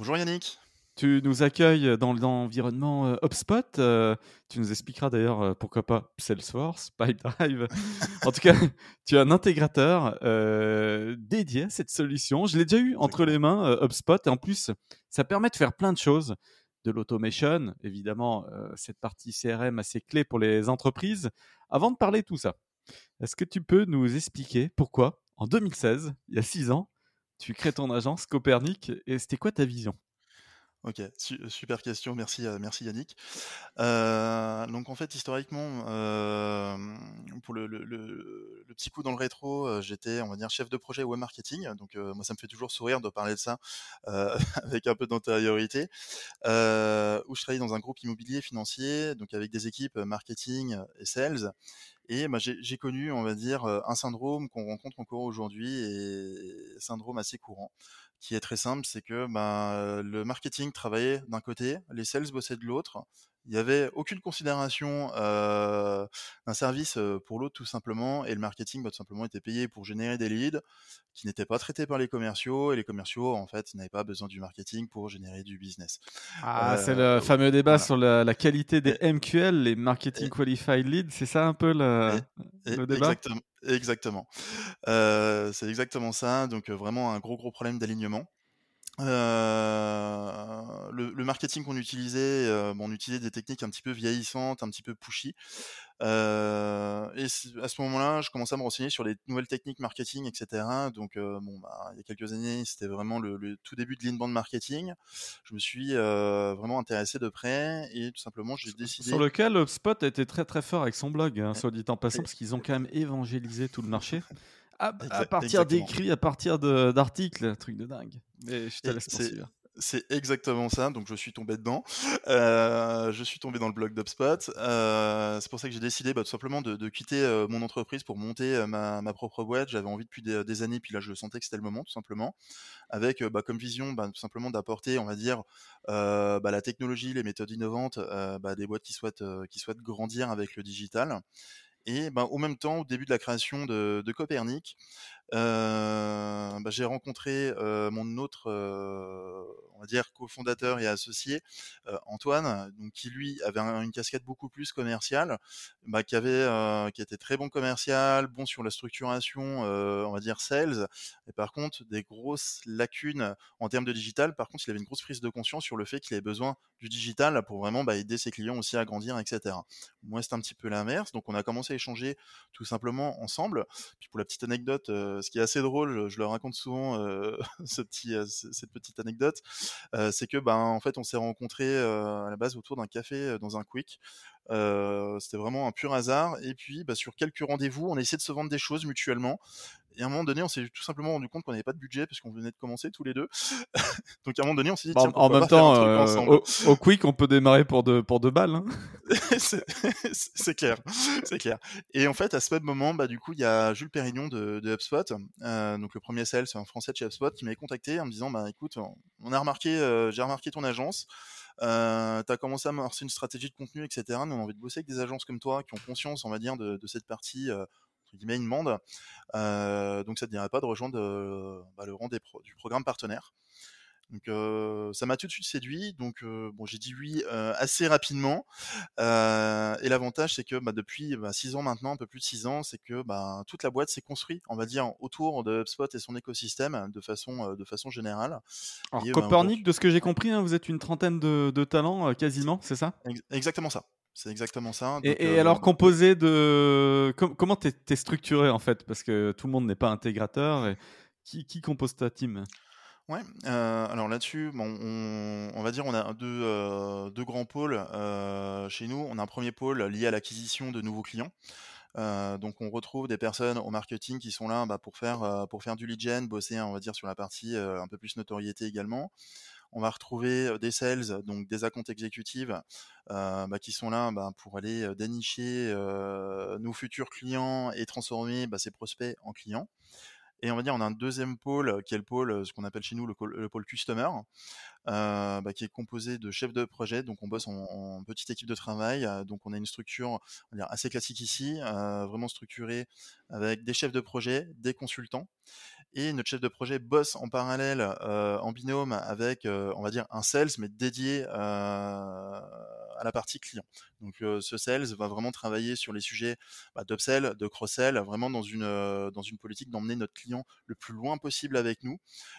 Bonjour Yannick. Tu nous accueilles dans l'environnement euh, HubSpot. Euh, tu nous expliqueras d'ailleurs euh, pourquoi pas Salesforce, Pipedrive. en tout cas, tu es un intégrateur dédié à cette solution. Je l'ai déjà eu entre les mains, HubSpot. Et en plus, ça permet de faire plein de choses. De l'automation, évidemment, cette partie CRM assez clé pour les entreprises. Avant de parler de tout ça, est-ce que tu peux nous expliquer pourquoi, en 2016, il y a six ans, tu crées ton agence Copernic et c'était quoi ta vision? Ok, super question, merci, euh, merci Yannick. Euh, donc en fait, historiquement, euh, pour le, petit coup dans le rétro, j'étais, on va dire, chef de projet web marketing. Donc moi, ça me fait toujours sourire de parler de ça avec un peu d'antériorité. où je travaillais dans un groupe immobilier financier, donc avec des équipes marketing et sales. Et bah, j'ai connu, on va dire, un syndrome qu'on rencontre encore aujourd'hui et syndrome assez courant, qui est très simple, c'est que bah, le marketing travaillait d'un côté, les sales bossaient de l'autre, il n'y avait aucune considération euh, d'un service pour l'autre tout simplement, et le marketing bah, tout simplement était payé pour générer des leads qui n'étaient pas traités par les commerciaux, et les commerciaux en fait n'avaient pas besoin du marketing pour générer du business. Ah, c'est le fameux débat sur la, qualité des MQL, les Marketing Qualified Leads, c'est ça un peu le, débat? Exactement. Exactement. c'est exactement ça. Donc vraiment un gros gros problème d'alignement. Euh, le, marketing qu'on utilisait, euh, on utilisait des techniques un petit peu vieillissantes, un petit peu pushy. Euh, et à ce moment-là, je commençais à me renseigner sur les nouvelles techniques marketing, etc. Donc, bon, bah, il y a quelques années, c'était vraiment le, tout début de l'inbound marketing. Je me suis vraiment intéressé de près et tout simplement, j'ai décidé. Sur lequel HubSpot était très très fort avec son blog, hein, soit dit en passant, parce qu'ils ont quand même évangélisé tout le marché à, partir d'écrits, à partir d'articles, truc de dingue. Mais je te laisse poursuivre. C'est exactement ça, donc je suis tombé dedans. Euh, je suis tombé dans le blog d'UpSpot. Euh, c'est pour ça que j'ai décidé bah, tout simplement de, quitter euh, mon entreprise pour monter ma, propre boîte. J'avais envie depuis des, années, puis là je sentais que c'était le moment tout simplement. Avec bah, comme vision bah, tout simplement d'apporter, on va dire, la technologie, les méthodes innovantes, des boîtes qui souhaitent, qui souhaitent grandir avec le digital. Et ben, au même temps, au début de la création de, Copernic, euh, bah, j'ai rencontré euh, mon autre, euh, on va dire, cofondateur et associé, Antoine, donc qui lui avait une casquette beaucoup plus commerciale, bah, qui avait, qui était très bon commercial, bon sur la structuration, on va dire sales, et par contre des grosses lacunes en termes de digital. Par contre, il avait une grosse prise de conscience sur le fait qu'il avait besoin du digital pour vraiment bah, aider ses clients aussi à grandir, etc. Moi, c'est un petit peu l'inverse, donc on a commencé à échanger tout simplement ensemble. Puis pour la petite anecdote ce qui est assez drôle, je le raconte souvent, ce petit, cette petite anecdote, c'est que ben en fait on s'est rencontrés à la base autour d'un café dans un quick. c'était vraiment un pur hasard. Et puis, bah, sur quelques rendez-vous, on a essayé de se vendre des choses mutuellement. Et à un moment donné, on s'est tout simplement rendu compte qu'on n'avait pas de budget parce qu'on venait de commencer tous les deux. Donc à un moment donné, on s'est dit bah, en même temps, euh, au, quick, on peut démarrer pour deux pour deux balles. Hein. c'est clair, c'est clair. Et en fait, à ce même moment, bah du coup, il y a Jules Pérignon de, de HubSpot, euh, donc le premier sales, c'est un Français de chez HubSpot, qui m'avait contacté en me disant, bah écoute, on a remarqué, euh, j'ai remarqué ton agence. Euh, tu as commencé à amorcer une stratégie de contenu, etc. Nous, on a envie de bosser avec des agences comme toi qui ont conscience, on va dire, de, de cette partie euh, guillemets une mande. Euh, donc ça ne dirait pas de rejoindre bah, le rang des du programme partenaire. Donc euh, ça m'a tout de suite séduit. Donc bon, j'ai dit oui assez rapidement. et l'avantage c'est que bah, depuis bah, six ans maintenant, un peu plus de six ans, c'est que bah, toute la boîte s'est construite, on va dire, autour de HubSpot et son écosystème de façon de façon générale. Alors Copernic, de ce que j'ai compris, hein, vous êtes une trentaine de, de talents quasiment, c'est ça? Exactement ça. C'est exactement ça. et, euh, alors, composé de. comment tu es, structuré en fait? Parce que tout le monde n'est pas intégrateur. Et... Qui, qui, compose ta team? Ouais, euh, alors là-dessus, bon, on, va dire on a deux, euh, deux grands pôles chez nous. On a un premier pôle lié à l'acquisition de nouveaux clients. donc on retrouve des personnes au marketing qui sont là bah, pour faire pour faire du lead gen, bosser on va dire sur la partie un peu plus notoriété également. On va retrouver des sales, donc des accounts exécutives, bah, qui sont là bah, pour aller dénicher nos futurs clients et transformer bah, ces prospects en clients. Et on va dire, on a un deuxième pôle qui est le pôle, ce qu'on appelle chez nous le, pôle customer, qui est composé de chefs de projet. Donc, on bosse en, petite équipe de travail. donc, on a une structure assez classique ici, vraiment structurée avec des chefs de projet, des consultants. Et notre chef de projet bosse en parallèle, en binôme avec, on va dire, un sales, mais dédié à la partie client. Donc ce sales va vraiment travailler sur les sujets bah, d'upsell, de cross-sell, vraiment dans une, dans une politique d'emmener notre client le plus loin possible avec nous.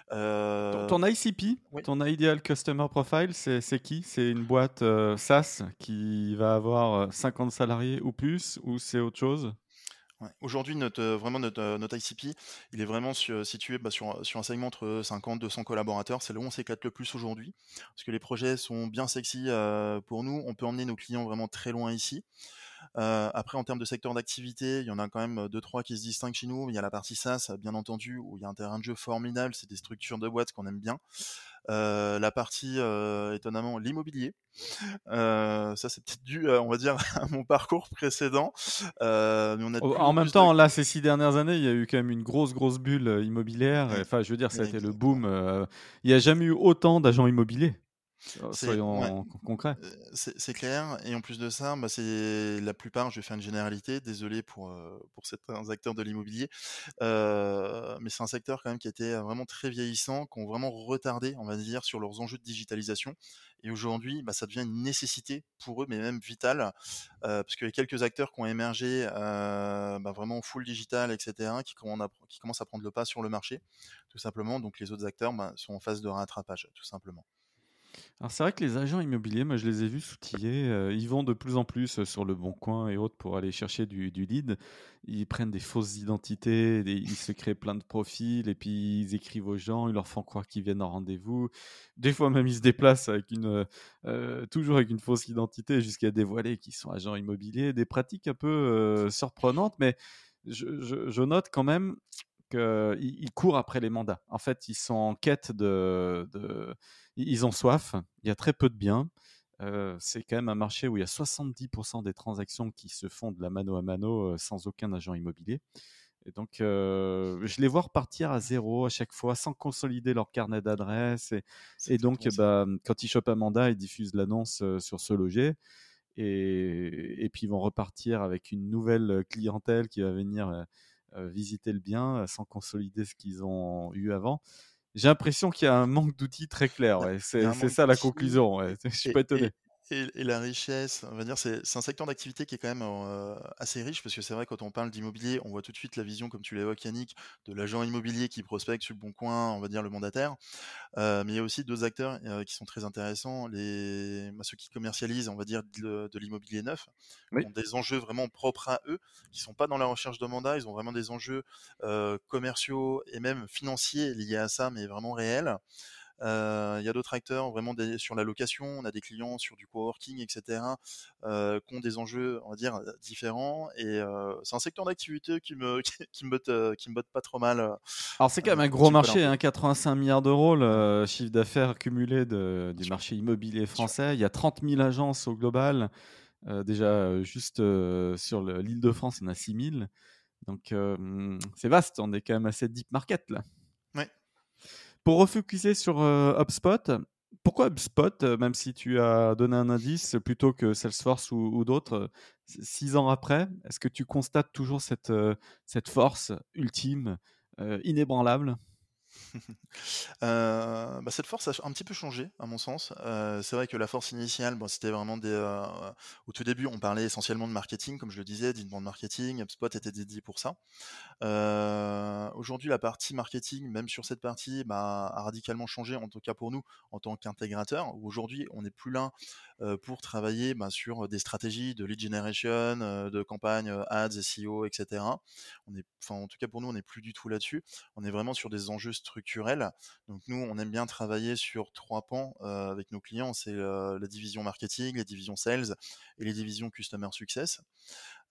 Ton ICP, ton Ideal Customer Profile, c'est qui? C'est une boîte SaaS qui va avoir 50 salariés ou plus, ou c'est autre chose? Aujourd'hui, notre, vraiment notre, notre, ICP, il est vraiment situé bah, sur, un segment entre 50 200 collaborateurs. C'est là où on s'éclate le plus aujourd'hui, parce que les projets sont bien sexy pour nous. On peut emmener nos clients vraiment très loin ici. Après, en termes de secteur d'activité, il y en a quand même deux trois qui se distinguent chez nous. Il y a la partie SaaS, bien entendu, où il y a un terrain de jeu formidable. C'est des structures de boîtes qu'on aime bien. Euh, la partie euh, étonnamment l'immobilier. Euh, ça c'est peut-être dû, on va dire, à mon parcours précédent. en même temps, là, ces six dernières années, il y a eu quand même une grosse, grosse bulle immobilière. Enfin, je veux dire, ça a été le boom. il n'y a jamais eu autant d'agents immobiliers. Soyons concrets. C'est clair. Et en plus de ça, bah, c'est la plupart, je vais faire une généralité, désolé pour, pour certains acteurs de l'immobilier, mais c'est un secteur quand même qui a été vraiment très vieillissant, qui ont vraiment retardé, on va dire, sur leurs enjeux de digitalisation. Et aujourd'hui, bah, ça devient une nécessité pour eux, mais même vitale, parce qu'il y a quelques acteurs qui ont émergé bah, vraiment full digital, etc., qui, qui commencent à prendre le pas sur le marché, tout simplement. Donc les autres acteurs sont en phase de rattrapage, tout simplement. Alors c'est vrai que les agents immobiliers, moi je les ai vus s'outiller, euh, ils vont de plus en plus euh, sur le bon coin et autres pour aller chercher du, du lead. Ils prennent des fausses identités, ils se créent plein de profils et puis ils écrivent aux gens, ils leur font croire qu'ils viennent en rendez-vous. Des fois même ils se déplacent une, euh, toujours avec une fausse identité jusqu'à dévoiler qu'ils sont agents immobiliers. Des pratiques un peu surprenantes, mais je, note quand même qu'ils courent après les mandats. En fait, ils sont en quête de ils ont soif, il y a très peu de biens. Euh, c'est quand même un marché où il y a 70% des transactions qui se font de la mano à mano euh, sans aucun agent immobilier. Et donc, euh, je les vois repartir à zéro à chaque fois, sans consolider leur carnet d'adresses. Et, donc, bah, quand ils chopent un mandat, ils diffusent l'annonce sur ce loger. Et, et, puis, ils vont repartir avec une nouvelle clientèle qui va venir visiter le bien sans consolider ce qu'ils ont eu avant. J'ai l'impression qu'il y a un manque d'outils très clair. Ouais. C'est ça la conclusion. Ouais. Je suis pas étonné. Et, la richesse, on va dire, c'est un secteur d'activité qui est quand même euh, assez riche parce que c'est vrai quand on parle d'immobilier, on voit tout de suite la vision, comme tu l'évoques Yannick, de l'agent immobilier qui prospecte sur le bon coin, on va dire le mandataire. Euh, mais il y a aussi deux acteurs euh, qui sont très intéressants, les, bah, ceux qui commercialisent, on va dire, de, l'immobilier neuf, ont des enjeux vraiment propres à eux, qui sont pas dans la recherche de mandat, ils ont vraiment des enjeux commerciaux et même financiers liés à ça, mais vraiment réels. Euh, il y a d'autres acteurs vraiment sur la location, on a des clients sur du coworking, etc., euh, qui ont des enjeux, on va dire, différents. Et euh, c'est un secteur d'activité qui me, qui, me botte, qui me botte pas trop mal. Alors c'est quand même un gros marché, hein, 85 milliards d'euros le chiffre d'affaires cumulé du marché immobilier français. Il y a 30 000 agences au global. déjà, juste sur l'île de France, il y en a 6 000. Donc c'est vaste, on est quand même assez deep market là. Pour refocuser sur euh, HubSpot, pourquoi HubSpot, euh, même si tu as donné un indice, plutôt que Salesforce ou, d'autres, euh, six ans après, est-ce que tu constates toujours cette, cette force ultime, inébranlable? euh, bah, cette force a un petit peu changé, à mon sens. Euh, c'est vrai que la force initiale, bon, c'était vraiment des. Euh, au tout début, on parlait essentiellement de marketing, comme je le disais, d'inbound marketing. HubSpot était dédié pour ça. Aujourd'hui, la partie marketing, même sur cette partie, bah, a radicalement changé, en tout cas pour nous, en tant qu'intégrateur. Aujourd'hui, on n'est plus là pour travailler bah, sur des stratégies de lead generation, de campagne ads, SEO, etc. Enfin, en tout cas pour nous, on n'est plus du tout là-dessus. On est vraiment sur des enjeux structurels. Donc nous, on aime bien travailler sur trois pans avec nos clients. C'est la division marketing, les divisions sales et les divisions customer success.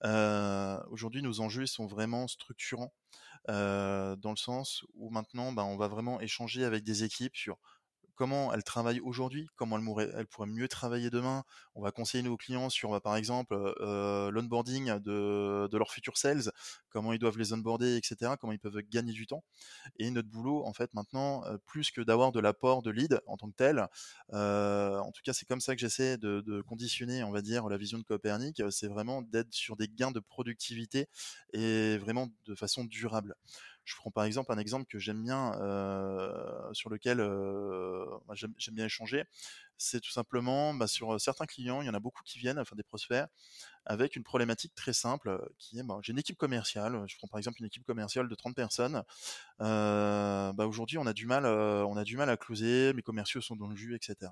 Aujourd'hui, nos enjeux sont vraiment structurants. dans le sens où maintenant, bah, on va vraiment échanger avec des équipes sur comment elles travaillent aujourd'hui, comment elles, elles, pourraient mieux travailler demain. On va conseiller nos clients sur, bah, par exemple, l'onboarding de, de leurs futurs sales, comment ils doivent les onboarder, etc., comment ils peuvent gagner du temps. Et notre boulot, en fait, maintenant, plus que d'avoir de l'apport de lead en tant que tel, en tout cas, c'est comme ça que j'essaie de, de, conditionner, on va dire, la vision de Copernic, c'est vraiment d'être sur des gains de productivité et vraiment de façon durable. Je prends par exemple un exemple que j'aime bien, euh, sur lequel euh, j'aime bien échanger. C'est tout simplement bah, sur certains clients, il y en a beaucoup qui viennent, enfin des prospects, avec une problématique très simple qui est bah, j'ai une équipe commerciale. Je prends par exemple une équipe commerciale de 30 personnes. Euh, bah, aujourd'hui, on on a du mal à closer. Mes commerciaux sont dans le jus, etc.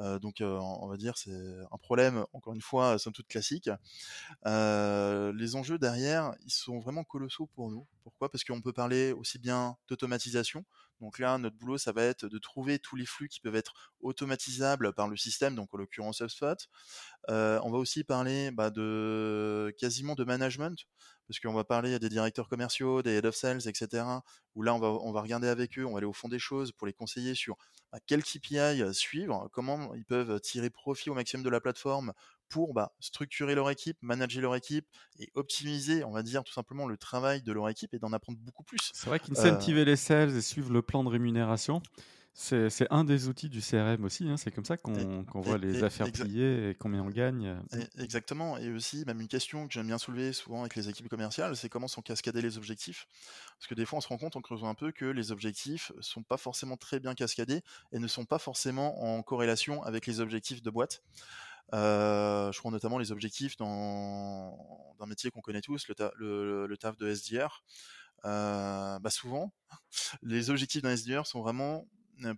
Euh, donc, euh, on va dire, c'est un problème, encore une fois, somme toute classique. Euh, les enjeux derrière, ils sont vraiment colossaux pour nous. Pourquoi? Parce qu'on peut parler aussi bien d'automatisation. Donc là, notre boulot, ça va être de trouver tous les flux qui peuvent être automatisables par le système, donc en l'occurrence HubSpot. on va aussi parler bah, de quasiment de management parce qu'on va parler à des directeurs commerciaux, des head of sales, etc. Où là, on va, on va regarder avec eux, on va aller au fond des choses pour les conseiller sur bah, quel KPI suivre, comment ils peuvent tirer profit au maximum de la plateforme pour bah, structurer leur équipe, manager leur équipe et optimiser, on va dire tout simplement le travail de leur équipe et d'en apprendre beaucoup plus. C'est vrai qu'incentiver les sales et suivre le plan de rémunération, c'est un des outils du CRM aussi, hein. c'est comme ça qu'on voit les affaires pliées et combien on gagne. exactement, et aussi même une question que j'aime bien soulever souvent avec les équipes commerciales, c'est comment sont cascadés les objectifs. Parce que des fois on se rend compte en creusant un peu que les objectifs sont pas forcément très bien cascadés et ne sont pas forcément en corrélation avec les objectifs de boîte. Euh, je crois notamment les objectifs dans un métier qu'on connaît tous, le, le, taf de SDR. Euh, bah souvent, les objectifs d'un SDR sont vraiment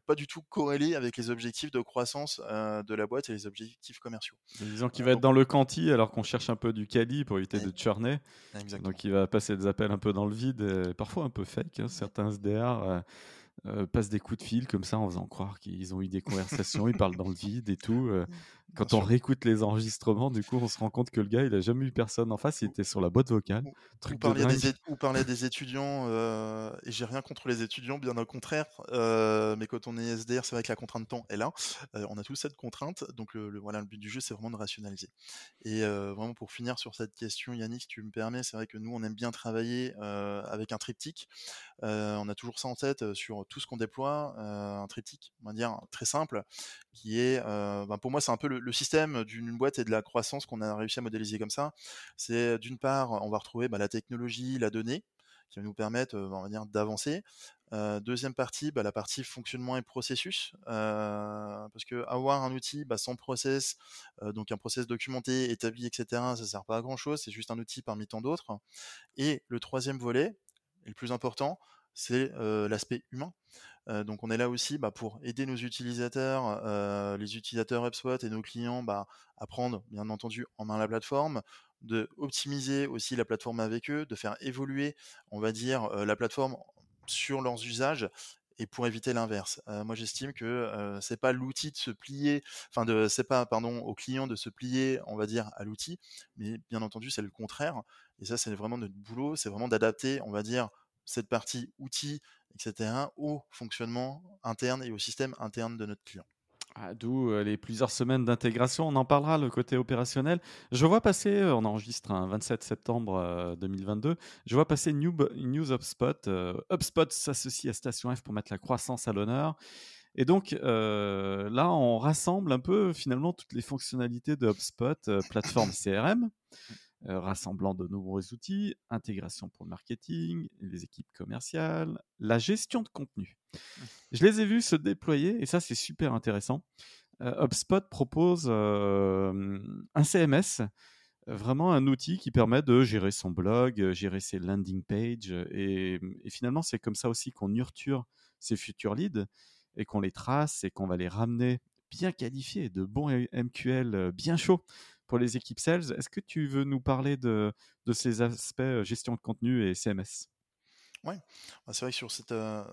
pas du tout corrélé avec les objectifs de croissance euh, de la boîte et les objectifs commerciaux. Disons qu'il va être dans le quanti alors qu'on cherche un peu du quali pour éviter de churner. Donc il va passer des appels un peu dans le vide, parfois un peu fake. Hein. Certains SDR euh, euh, passent des coups de fil comme ça en faisant croire qu'ils ont eu des conversations, ils parlent dans le vide et tout. Quand on réécoute les enregistrements, du coup, on se rend compte que le gars, il a jamais eu personne en face, il était sur la boîte vocale. Ou, parler, des, ou parler des étudiants, euh, et j'ai rien contre les étudiants, bien au contraire, euh, mais quand on est SDR, c'est vrai que la contrainte de temps est là. Euh, on a tous cette contrainte, donc le, voilà, le but du jeu, c'est vraiment de rationaliser. Et euh, vraiment, pour finir sur cette question, Yannick, si tu me permets, c'est vrai que nous, on aime bien travailler avec un triptyque. on a toujours ça en tête sur tout ce qu'on déploie, un triptyque, on va dire, très simple, qui est, ben pour moi, c'est un peu le, le système d'une boîte et de la croissance qu'on a réussi à modéliser comme ça, c'est d'une part, on va retrouver bah, la technologie, la donnée, qui va nous permettre, dire, d'avancer. deuxième partie, bah, la partie fonctionnement et processus, parce que avoir un outil bah, sans process, donc un process documenté, établi, etc., ça sert pas à grand chose, c'est juste un outil parmi tant d'autres. Et le troisième volet, et le plus important, c'est l'aspect humain. donc on est là aussi bah, pour aider nos utilisateurs, les utilisateurs HubSpot et nos clients bah, à prendre bien entendu en main la plateforme, de optimiser aussi la plateforme avec eux, de faire évoluer, on va dire, la plateforme sur leurs usages et pour éviter l'inverse. moi, j'estime que c'est pas l'outil de se plier, enfin de, c'est pas pardon au client de se plier, on va dire, à l'outil, mais bien entendu, c'est le contraire. Et ça, c'est vraiment notre boulot, c'est vraiment d'adapter, on va dire, cette partie outils, etc., au fonctionnement interne et au système interne de notre client. Ah, d'où euh, les plusieurs semaines d'intégration. On en parlera, le côté opérationnel. Je vois passer, euh, on enregistre un 27 septembre 2022, euh, je vois passer New, News HubSpot. HubSpot s'associe à Station F pour mettre la croissance à l'honneur. Et donc là, on rassemble un peu finalement toutes les fonctionnalités de HubSpot, plateforme CRM. Euh, rassemblant de nombreux outils, intégration pour le marketing, les équipes commerciales, la gestion de contenu. Mmh. Je les ai vus se déployer et ça c'est super intéressant. Euh, HubSpot propose euh, un CMS, vraiment un outil qui permet de gérer son blog, gérer ses landing pages et, et finalement c'est comme ça aussi qu'on nurture ses futurs leads et qu'on les trace et qu'on va les ramener bien qualifiés, de bons MQL bien chauds pour les équipes sales. Est-ce que tu veux nous parler de, de ces aspects gestion de contenu et CMS Ouais, bah, c'est vrai que sur cette, euh,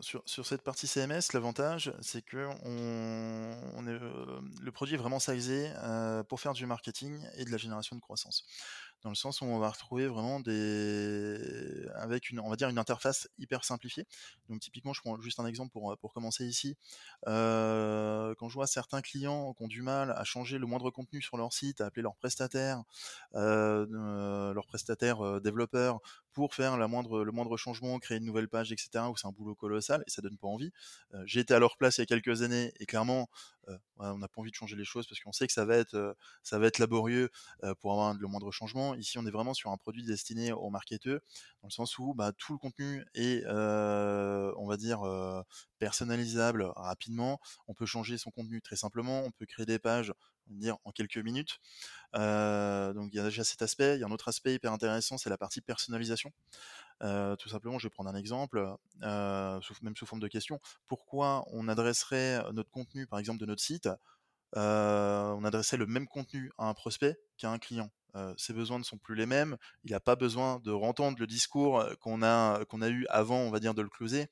sur, sur cette partie CMS, l'avantage, c'est que on, on est, euh, le produit est vraiment sizé euh, pour faire du marketing et de la génération de croissance dans le sens où on va retrouver vraiment des avec une on va dire une interface hyper simplifiée. Donc typiquement, je prends juste un exemple pour pour commencer ici. Euh, quand je vois certains clients qui ont du mal à changer le moindre contenu sur leur site, à appeler leur prestataire, euh, euh, leur prestataire développeur pour faire la moindre, le moindre changement, créer une nouvelle page, etc. Où c'est un boulot colossal et ça donne pas envie. J'ai été à leur place il y a quelques années et clairement, on n'a pas envie de changer les choses parce qu'on sait que ça va être, ça va être laborieux pour avoir le moindre changement. Ici, on est vraiment sur un produit destiné aux marketeurs, dans le sens où bah, tout le contenu est, on va dire, personnalisable rapidement. On peut changer son contenu très simplement. On peut créer des pages, en quelques minutes. donc il y a déjà cet aspect. Il y a un autre aspect hyper intéressant, c'est la partie personnalisation. tout simplement, je vais prendre un exemple, même sous forme de question. Pourquoi on adresserait notre contenu, par exemple, de notre site, on adresserait le même contenu à un prospect qu'à un client? Ses besoins ne sont plus les mêmes. Il n'a pas besoin de rentendre le discours qu'on a, qu'on a eu avant, on va dire, de le closer.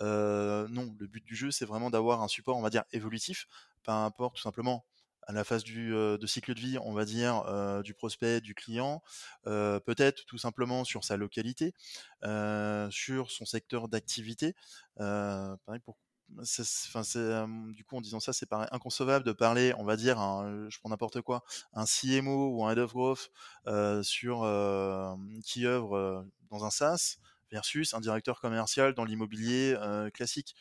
non, le but du jeu, c'est vraiment d'avoir un support, on va dire, évolutif, par rapport tout simplement à la phase de cycle de vie, on va dire, du prospect, du client, peut-être tout simplement sur sa localité, sur son secteur d'activité. Du coup, en disant ça, c'est inconcevable de parler, on va dire, je prends n'importe quoi, un CMO ou un head of growth sur qui œuvre dans un SaaS versus un directeur commercial dans l'immobilier classique.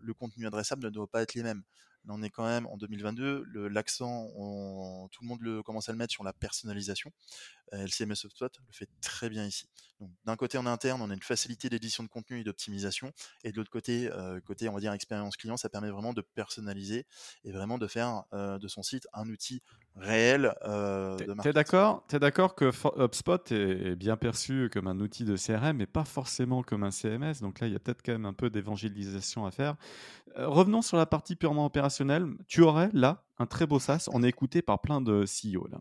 le contenu adressable ne doit pas être les mêmes. On est quand même en 2022, l'accent, tout le monde commence à le mettre sur la personnalisation. LCMS HubSpot le fait très bien ici. D'un côté en interne, on a une facilité d'édition de contenu et d'optimisation, et de l'autre côté, euh, côté on va dire expérience client, ça permet vraiment de personnaliser et vraiment de faire euh, de son site un outil réel euh, de marketing. d'accord es d'accord que HubSpot est bien perçu comme un outil de CRM, mais pas forcément comme un CMS. Donc là, il y a peut-être quand même un peu d'évangélisation à faire. revenons sur la partie purement opérationnelle. Tu aurais là un très beau SaaS. On est écouté par plein de CEO là.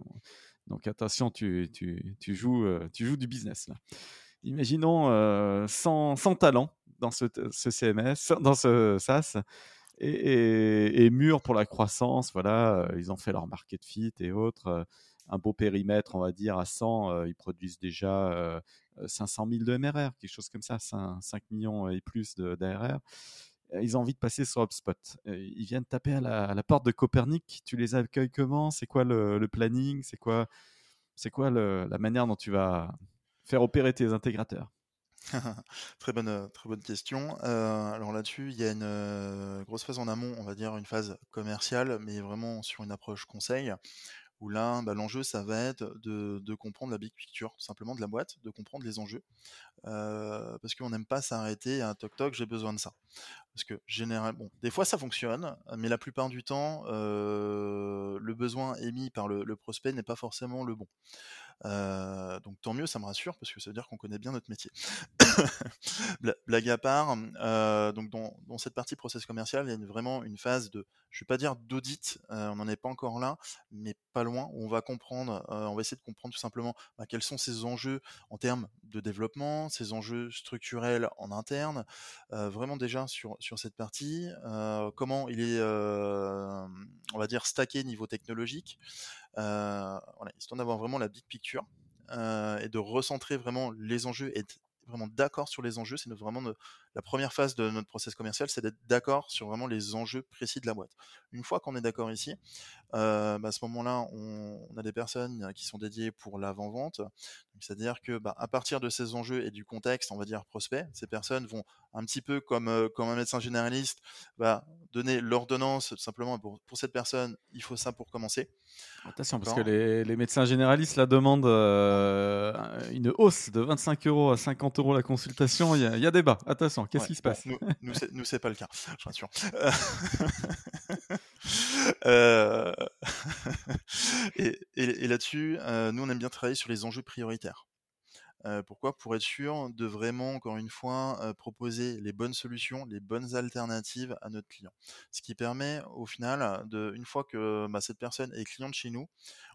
Donc attention, tu, tu, joues, euh, tu joues du business là. Imaginons euh, 100, talents dans ce, CMS, dans ce SaaS, et, mûrs pour la croissance. Voilà, euh, ils ont fait leur market fit et autres. Euh, un beau périmètre, on va dire, à 100, ils produisent déjà 500 000 de MRR, quelque chose comme ça, 5, 5 millions et plus d'ARR ils ont envie de passer sur HubSpot. Ils viennent taper à la, porte de Copernic. Tu les accueilles comment? C'est quoi le, planning? C'est quoi, c'est quoi la manière dont tu vas faire opérer tes intégrateurs? très bonne, très bonne question. Euh, alors là-dessus, il y a une euh, grosse phase en amont, on va dire une phase commerciale, mais vraiment sur une approche conseil, où là, bah, l'enjeu, ça va être de, comprendre la big picture, tout simplement de la boîte, de comprendre les enjeux, euh, parce qu'on n'aime pas s'arrêter à toc toc, j'ai besoin de ça. Parce que généralement, bon, des fois ça fonctionne, mais la plupart du temps, euh, le besoin émis par le prospect n'est pas forcément le bon. Euh, donc tant mieux, ça me rassure parce que ça veut dire qu'on connaît bien notre métier. Blague à part, euh, donc dans, cette partie process commercial, il y a vraiment une phase de, je vais pas dire d'audit, euh, on n'en est pas encore là, mais pas loin. Où on va comprendre, on va essayer de comprendre tout simplement bah, quels sont ces enjeux en termes de développement, ces enjeux structurels en interne, vraiment déjà sur sur cette partie, comment il est, on va dire stacké niveau technologique. Euh, voilà, histoire d'avoir vraiment la big picture euh, et de recentrer vraiment les enjeux et être vraiment d'accord sur les enjeux. C'est vraiment la première phase de notre process commercial, c'est d'être d'accord sur vraiment les enjeux précis de la boîte. Une fois qu'on est d'accord ici, euh, bah, à ce moment-là, on, a des personnes qui sont dédiées pour l'avant-vente. C'est-à-dire que bah, à partir de ces enjeux et du contexte, on va dire prospect, ces personnes vont un petit peu comme, euh, comme un médecin généraliste, bah, donner l'ordonnance simplement pour, pour cette personne, il faut ça pour commencer. Attention, parce que les, les, médecins généralistes la demandent euh, une hausse de 25 euros à 50 euros la consultation. Il y a, il y a débat. Attention, qu'est-ce qui se passe? Nous, nous c'est pas le cas, je rassure. Euh, et, et, et là-dessus, euh, nous, on aime bien travailler sur les enjeux prioritaires. Pourquoi? Pour être sûr de vraiment, encore une fois, proposer les bonnes solutions, les bonnes alternatives à notre client. Ce qui permet, au final, de, une fois que bah, cette personne est cliente chez nous,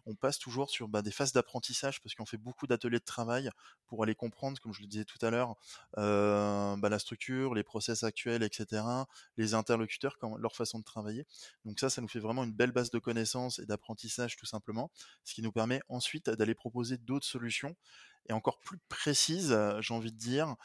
on passe toujours sur bah, des phases d'apprentissage parce qu'on fait beaucoup d'ateliers de travail pour aller comprendre, comme je le disais tout à l'heure, bah, la structure, les process actuels, etc., les interlocuteurs, leur façon de travailler. Donc ça, ça nous fait vraiment une belle base de connaissances et d'apprentissage tout simplement, ce qui nous permet ensuite d'aller proposer d'autres solutions et encore plus précises, j'ai envie de dire,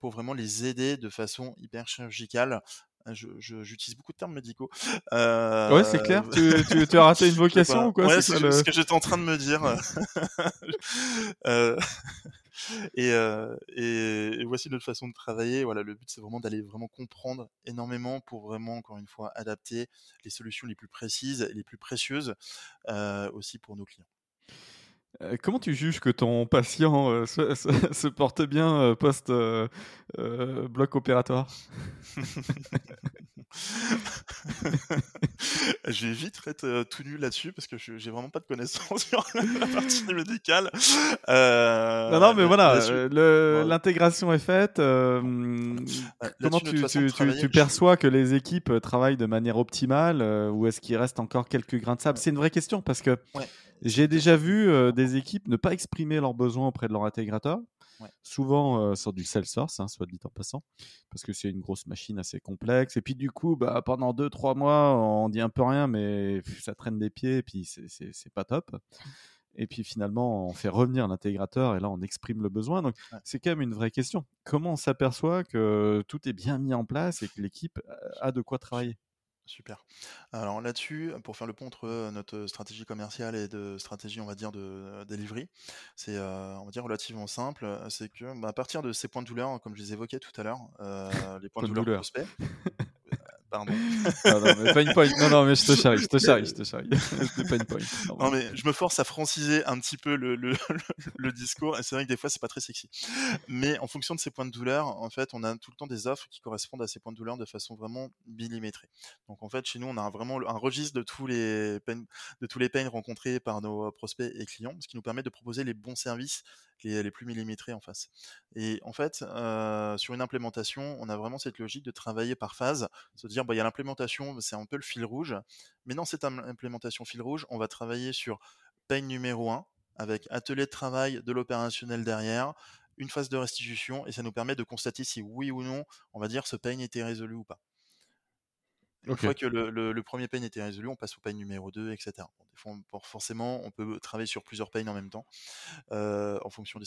pour vraiment les aider de façon hyper chirurgicale ah, j'utilise beaucoup de termes médicaux. Euh... Ouais, c'est clair. tu, tu, tu, as raté une vocation ou quoi? Ouais, c'est ce que j'étais en train de me dire. euh... et, euh... et, voici notre façon de travailler. Voilà, le but c'est vraiment d'aller vraiment comprendre énormément pour vraiment encore une fois adapter les solutions les plus précises et les plus précieuses aussi pour nos clients. Euh, comment tu juges que ton patient euh, se, se, porte bien euh, post-bloc opératoire? Je vais vite être tout nul là-dessus parce que j'ai vraiment pas de connaissances sur la partie médicale. non, non, mais voilà, l'intégration est faite. comment tu, tu, tu, perçois que les équipes travaillent de manière optimale ou est-ce qu'il reste encore quelques grains de sable? C'est une vraie question parce que. Ouais. J'ai déjà vu euh, des équipes ne pas exprimer leurs besoins auprès de leur intégrateur. Souvent euh, sur du Salesforce, hein, soit dit en passant, parce que c'est une grosse machine assez complexe. Et puis du coup, bah, pendant 2-3 mois, on dit un peu rien, mais ça traîne des pieds, et puis c'est pas top. Et puis finalement, on fait revenir l'intégrateur, et là, on exprime le besoin. Donc c'est quand même une vraie question. Comment on s'aperçoit que tout est bien mis en place et que l'équipe a de quoi travailler? Super. Alors là-dessus, pour faire le pont entre notre stratégie commerciale et de stratégie, on va dire, de delivery, c'est, on va dire, relativement simple. C'est que, bah, à partir de ces points de douleur, comme je les évoquais tout à l'heure, les points de douleur, douleur. prospects, pardon. non, non, mais pain point. Non, non, mais je te charrie, je te charrie, je te charrie. pain point. Non, mais je me force à franciser un petit peu le, le, le discours. Et c'est vrai que des fois, c'est pas très sexy. Mais en fonction de ces points de douleur, en fait, on a tout le temps des offres qui correspondent à ces points de douleur de façon vraiment millimétrée. Donc, en fait, chez nous, on a vraiment un registre de tous les pains, de tous les pains rencontrés par nos prospects et clients, ce qui nous permet de proposer les bons services les, les plus millimétrés en face. Et en fait, sur une implémentation, on a vraiment cette logique de travailler par phase, se dire, bah, il y a l'implémentation, c'est un peu le fil rouge, mais dans cette implémentation fil rouge, on va travailler sur pain numéro 1, avec atelier de travail, de l'opérationnel derrière, une phase de restitution, et ça nous permet de constater si oui ou non, on va dire, ce pain était résolu ou pas. Une fois que le, le, premier pain était résolu, on passe au pain numéro 2, etc. des fois, forcément, on peut travailler sur plusieurs pains en même temps, euh, en fonction des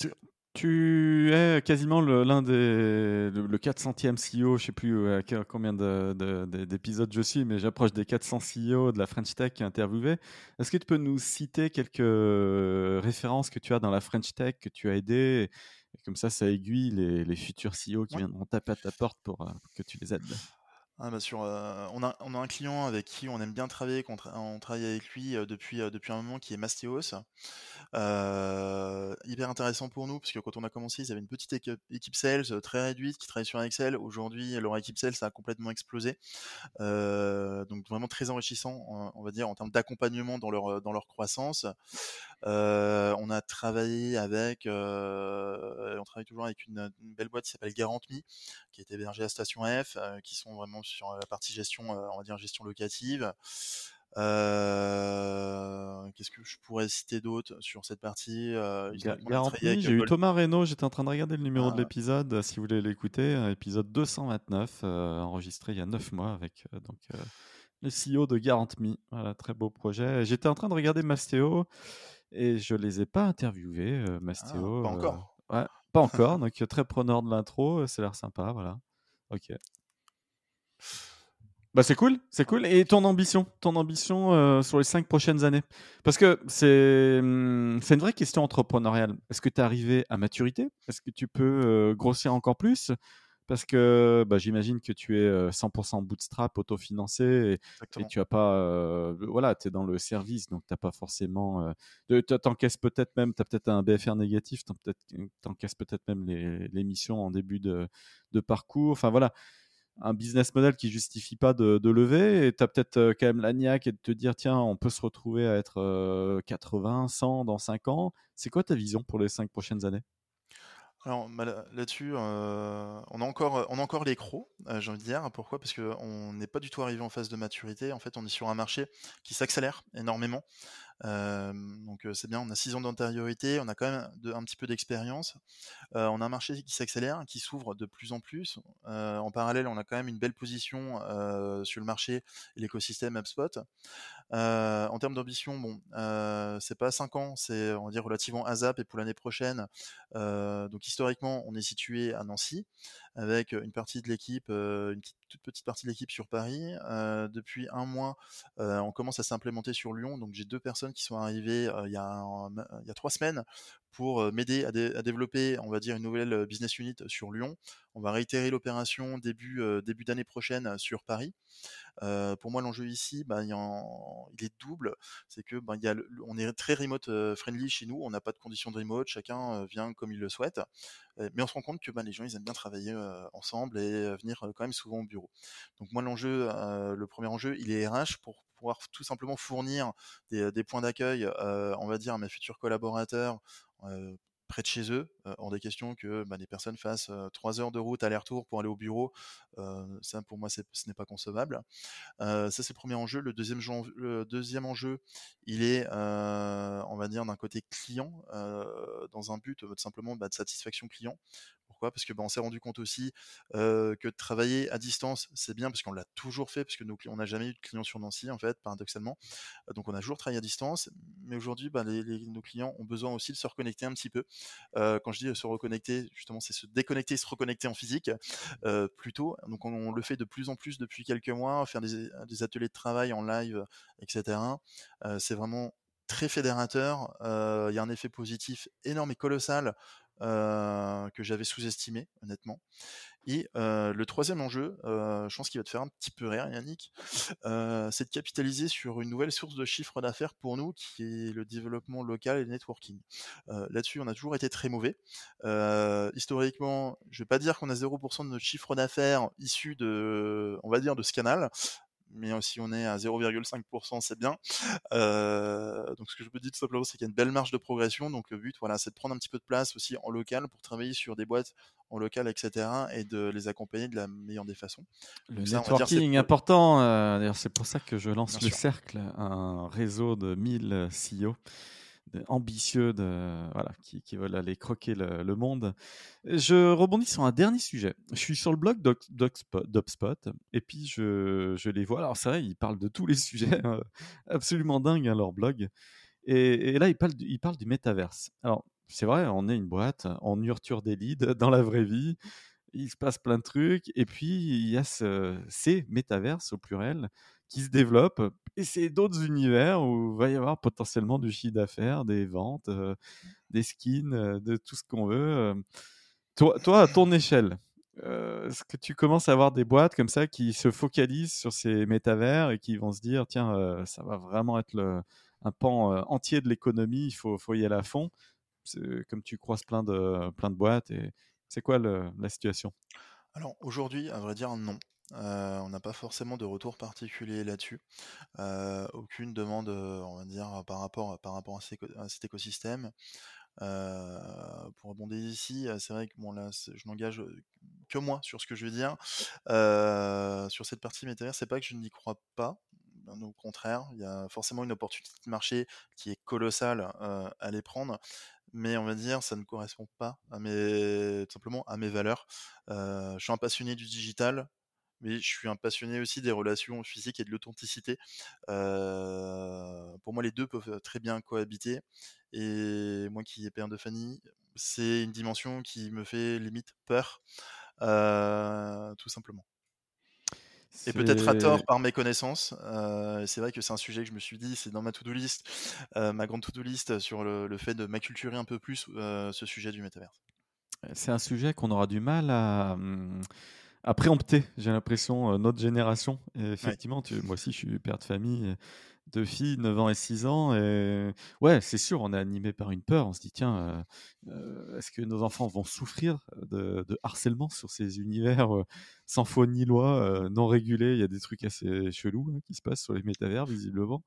tu es quasiment l'un des le, 400e CEO, je sais plus à combien d'épisodes je suis, mais j'approche des 400 CEO de la French Tech interviewé. Est-ce que tu peux nous citer quelques références que tu as dans la French Tech que tu as aidé Comme ça, ça aiguille les, futurs CEO qui viendront taper à ta porte pour euh, que tu les aides. Ah bah sur, euh, on, a, un client avec qui on aime bien travailler, on travaille avec lui euh, depuis, euh, depuis un moment, qui est Mastéos. hyper intéressant pour nous, parce que quand on a commencé, ils avaient une petite équipe, sales très réduite qui travaillait sur Excel. Aujourd'hui, leur équipe sales a complètement explosé. donc vraiment très enrichissant, on va dire, en termes d'accompagnement dans leur, dans leur croissance. On a travaillé avec, on travaille toujours avec une, belle boîte qui s'appelle Garantme, qui est hébergée à Station F, qui sont vraiment sur la partie gestion, on va dire gestion locative. Qu'est-ce que je pourrais citer d'autre sur cette partie J'ai eu Thomas Reynaud, j'étais en train de regarder le numéro de ah. l'épisode, si vous voulez l'écouter, épisode 229, enregistré il y a 9 mois avec donc, le CEO de GarantMe. Voilà, très beau projet. J'étais en train de regarder Mastéo et je les ai pas interviewés, Mastéo. Ah, pas encore. ouais, pas encore, donc très preneur de l'intro, ça a l'air sympa, voilà. Ok. Bah c'est cool, c'est cool. Et ton ambition, ton ambition euh, sur les cinq prochaines années? Parce que c'est hum, c'est une vraie question entrepreneuriale. Est-ce que tu es arrivé à maturité? Est-ce que tu peux euh, grossir encore plus? Parce que bah, j'imagine que tu es 100% euh, bootstrap, autofinancé, et, et tu as pas, voilà, tu es dans le service, donc tu n'as pas forcément, tu encaisses peut-être même, tu as peut-être un BFR négatif, tu encaisses peut-être même les, les, missions en début de, de parcours. Enfin voilà un business model qui justifie pas de, lever et tu as peut-être euh, quand même l'agnac et de te dire tiens on peut se retrouver à être 80 euh, 100 dans 5 ans. C'est quoi ta vision pour les 5 prochaines années? Alors bah, là- là-dessus, euh, on a encore, on a encore les crocs, euh, j'ai envie de dire. Pourquoi? Parce qu'on n'est pas du tout arrivé en phase de maturité. En fait, on est sur un marché qui s'accélère énormément. Donc c'est bien, on a 6 ans d'antériorité, on a quand même un petit peu d'expérience. On a un marché qui s'accélère, qui s'ouvre de plus en plus. En parallèle, on a quand même une belle position sur le marché et l'écosystème HubSpot. En termes d'ambition, bon, c'est pas 5 ans, c'est on va dire relativement ASAP et pour l'année prochaine. Donc historiquement, on est situé à Nancy avec une partie de l'équipe, une toute petite partie de l'équipe sur Paris. Depuis un mois, on commence à s'implémenter sur Lyon. Donc j'ai deux personnes qui sont arrivées il y a trois semaines pour m'aider à, dé- à développer, on va dire, une nouvelle business unit sur Lyon. On va réitérer l'opération début, début d'année prochaine sur Paris. Pour moi, l'enjeu ici, bah, il, est double. C'est que bah, y a on est très remote friendly chez nous. On n'a pas de conditions de remote. Chacun vient comme il le souhaite. Mais on se rend compte que bah, les gens, ils aiment bien travailler ensemble et venir quand même souvent au bureau. Donc moi, l'enjeu, le premier enjeu, il est RH pour pouvoir tout simplement fournir des, des points d'accueil, euh, on va dire, à mes futurs collaborateurs. euh, près de chez eux, euh, hors des questions que bah, des personnes fassent euh, trois heures de route aller-retour pour aller au bureau. Euh, ça, pour moi, ce n'est pas concevable. Euh, ça, c'est le premier enjeu. Le deuxième, jen- le deuxième enjeu, il est, euh, on va dire, d'un côté client, euh, dans un but euh, simplement bah, de satisfaction client. Pourquoi? Parce que bah, on s'est rendu compte aussi que travailler à distance, c'est bien parce qu'on l'a toujours fait, parce que on n'a jamais eu de clients sur Nancy, en fait, paradoxalement. Donc on a toujours travaillé à distance, mais aujourd'hui, les- nos clients ont besoin aussi de se reconnecter un petit peu. Quand je dis se reconnecter, justement, c'est se déconnecter, se reconnecter en physique plutôt. Donc on, le fait de plus en plus depuis quelques mois, faire des, ateliers de travail en live, etc. C'est vraiment très fédérateur. Il y a un effet positif énorme et colossal euh, que j'avais sous-estimé, honnêtement. Et euh, le troisième enjeu, euh, je pense qu'il va te faire un petit peu rire, Yannick, c'est de capitaliser sur une nouvelle source de chiffre d'affaires pour nous, qui est le développement local et le networking. Là-dessus, on a toujours été très mauvais. Historiquement, je vais pas dire qu'on a 0% de notre chiffre d'affaires issu de, on va dire, de ce canal. Mais si on est à 0,5%, c'est bien. Euh, donc ce que je peux dire tout simplement, c'est qu'il y a une belle marge de progression. Donc le but, voilà, c'est de prendre un petit peu de place aussi en local pour travailler sur des boîtes en local, etc. et de les accompagner de la meilleure des façons. Le ça, dire, networking important. euh, D'ailleurs, c'est pour ça que je lance Bien le sûr. cercle, un réseau de 1000 CEO ambitieux de, voilà, qui, qui veulent aller croquer le, monde. Je rebondis sur un dernier sujet. Je suis sur le blog d'Upspot et puis je, je les vois. Alors, c'est vrai, ils parlent de tous les sujets, euh, absolument dingue hein, leur blog. Et, là, ils parlent, du, ils parlent du métaverse. Alors, c'est vrai, on est une boîte, on nurture des leads dans la vraie vie il se passe plein de trucs. Et puis, il y a ce, ces métaverses au pluriel qui se développent. Et c'est d'autres univers où il va y avoir potentiellement du chiffre d'affaires, des ventes, des skins, de tout ce qu'on veut. Toi, toi, à ton échelle, est-ce que tu commences à avoir des boîtes comme ça qui se focalisent sur ces métavers et qui vont se dire, tiens, ça va vraiment être le, un pan entier de l'économie, il faut, y aller à fond? Comme tu croises plein de, plein de boîtes et c'est quoi la situation? Alors aujourd'hui, à vrai dire, non. Euh, on n'a pas forcément de retour particulier là-dessus. Euh, aucune demande, euh, on va dire, par rapport, par rapport à, cet écosystème. Pour rebondir ici, c'est vrai que bon là, je n'engage que moi sur ce que je vais dire. Sur cette partie métavers, c'est pas que je n'y crois pas. Au contraire, il y a forcément une opportunité de marché qui est colossale à les prendre, mais on va dire ça ne correspond pas à mes, simplement à mes valeurs. Je suis un passionné du digital, mais je suis un passionné aussi des relations physiques et de l'authenticité. Euh, pour moi, les deux peuvent très bien cohabiter. Et moi qui ai père de famille, c'est une dimension qui me fait limite peur, euh, tout simplement. Et peut-être à tort par mes connaissances. euh, c'est vrai que c'est un sujet que je me suis dit, c'est dans ma to-do list, ma grande to-do list sur le, le fait de m'acculturer un peu plus ce sujet du métaverse. C'est un sujet qu'on aura du mal à, hum, à préempter, j'ai l'impression, notre génération. Et effectivement, tu, moi aussi, je suis père de famille deux filles, 9 ans et 6 ans. Et ouais, c'est sûr, on est animé par une peur. On se dit, tiens, euh, euh, est-ce que nos enfants vont souffrir de, harcèlement sur ces univers euh, sans foi ni loi, non régulés? Il y a des trucs assez chelous hein, qui se passent sur les métavers, visiblement.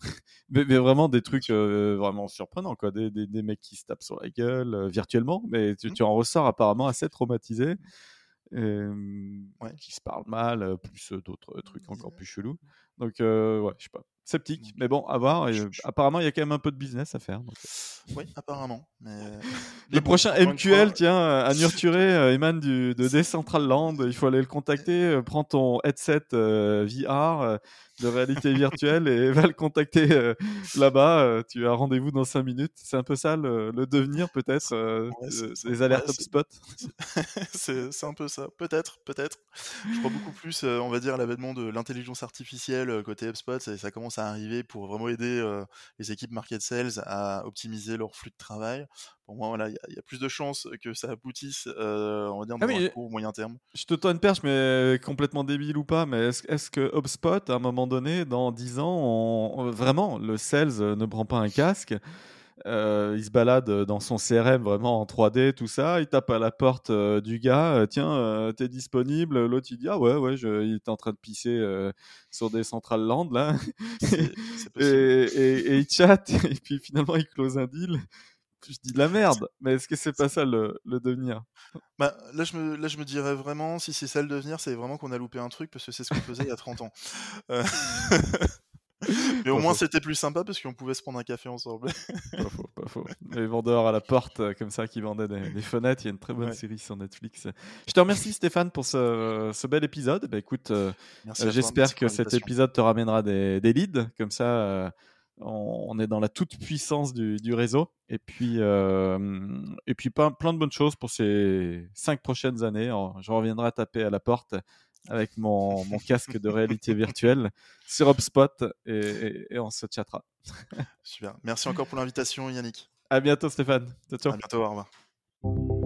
mais, vraiment des trucs vraiment surprenants, quoi. Des, des, mecs qui se tapent sur la gueule virtuellement, mais tu, mmh. tu, en ressors apparemment assez traumatisé. Qui se parlent mal, plus d'autres trucs encore plus chelous. Donc, ouais, je sais pas sceptique, mais bon, à voir. apparemment, il y a quand même un peu de business à faire. Oui, apparemment. Mais... le prochain MQL, tiens, à Nurturé, euh, Eman du, de Decentraland, il faut aller le contacter. Euh, prends ton headset euh, VR de réalité virtuelle et va le contacter euh, là-bas. Euh, tu as rendez-vous dans 5 minutes. C'est un peu ça le, devenir peut-être euh, des alertes HubSpot. c'est un peu ça. Peut-être, peut-être. Je crois beaucoup plus, on va dire, à l'avènement de l'intelligence artificielle côté HubSpot. Ça, ça, commence à arriver pour vraiment aider les équipes market sales à optimiser leur flux de travail pour moi, voilà, il y, a plus de chances que ça aboutisse, on va dire, ah dans un court moyen terme. Je te tends une perche, mais complètement débile ou pas, mais est-ce que HubSpot, à un moment donné, dans 10 ans, vraiment, le sales ne prend pas un casque? Il se balade dans son CRM vraiment en 3D, tout ça. Il tape à la porte du gars. Tiens, t'es disponible? L'autre il dit Ah ouais, ouais, je, il est en train de pisser sur des centrales land là. et, et, il chatte et puis finalement il close un deal je dis de la merde, mais est-ce que c'est pas ça le, devenir? Bah, là, je me, là, je me dirais vraiment, si c'est ça le devenir, c'est vraiment qu'on a loupé un truc parce que c'est ce qu'on faisait il y a 30 ans. Euh, mais au moins, c'était plus sympa parce qu'on pouvait se prendre un café ensemble. pas faux, pas faux. Les vendeurs à la porte, euh, comme ça, qui vendaient des, fenêtres. Il y a une très bonne série sur Netflix. Je te remercie, Stéphane, pour ce, bel épisode. Bah, écoute, euh, j'espère que cet épisode te ramènera des, des leads. Comme ça on, est dans la toute puissance du, réseau. Et puis, euh, et puis plein, plein, de bonnes choses pour ces cinq prochaines années. Je reviendrai taper à la porte avec mon, casque de réalité virtuelle sur HubSpot et, et, on se chattera. Super. Merci encore pour l'invitation, Yannick. À bientôt, Stéphane. Ciao, À bientôt. Au revoir.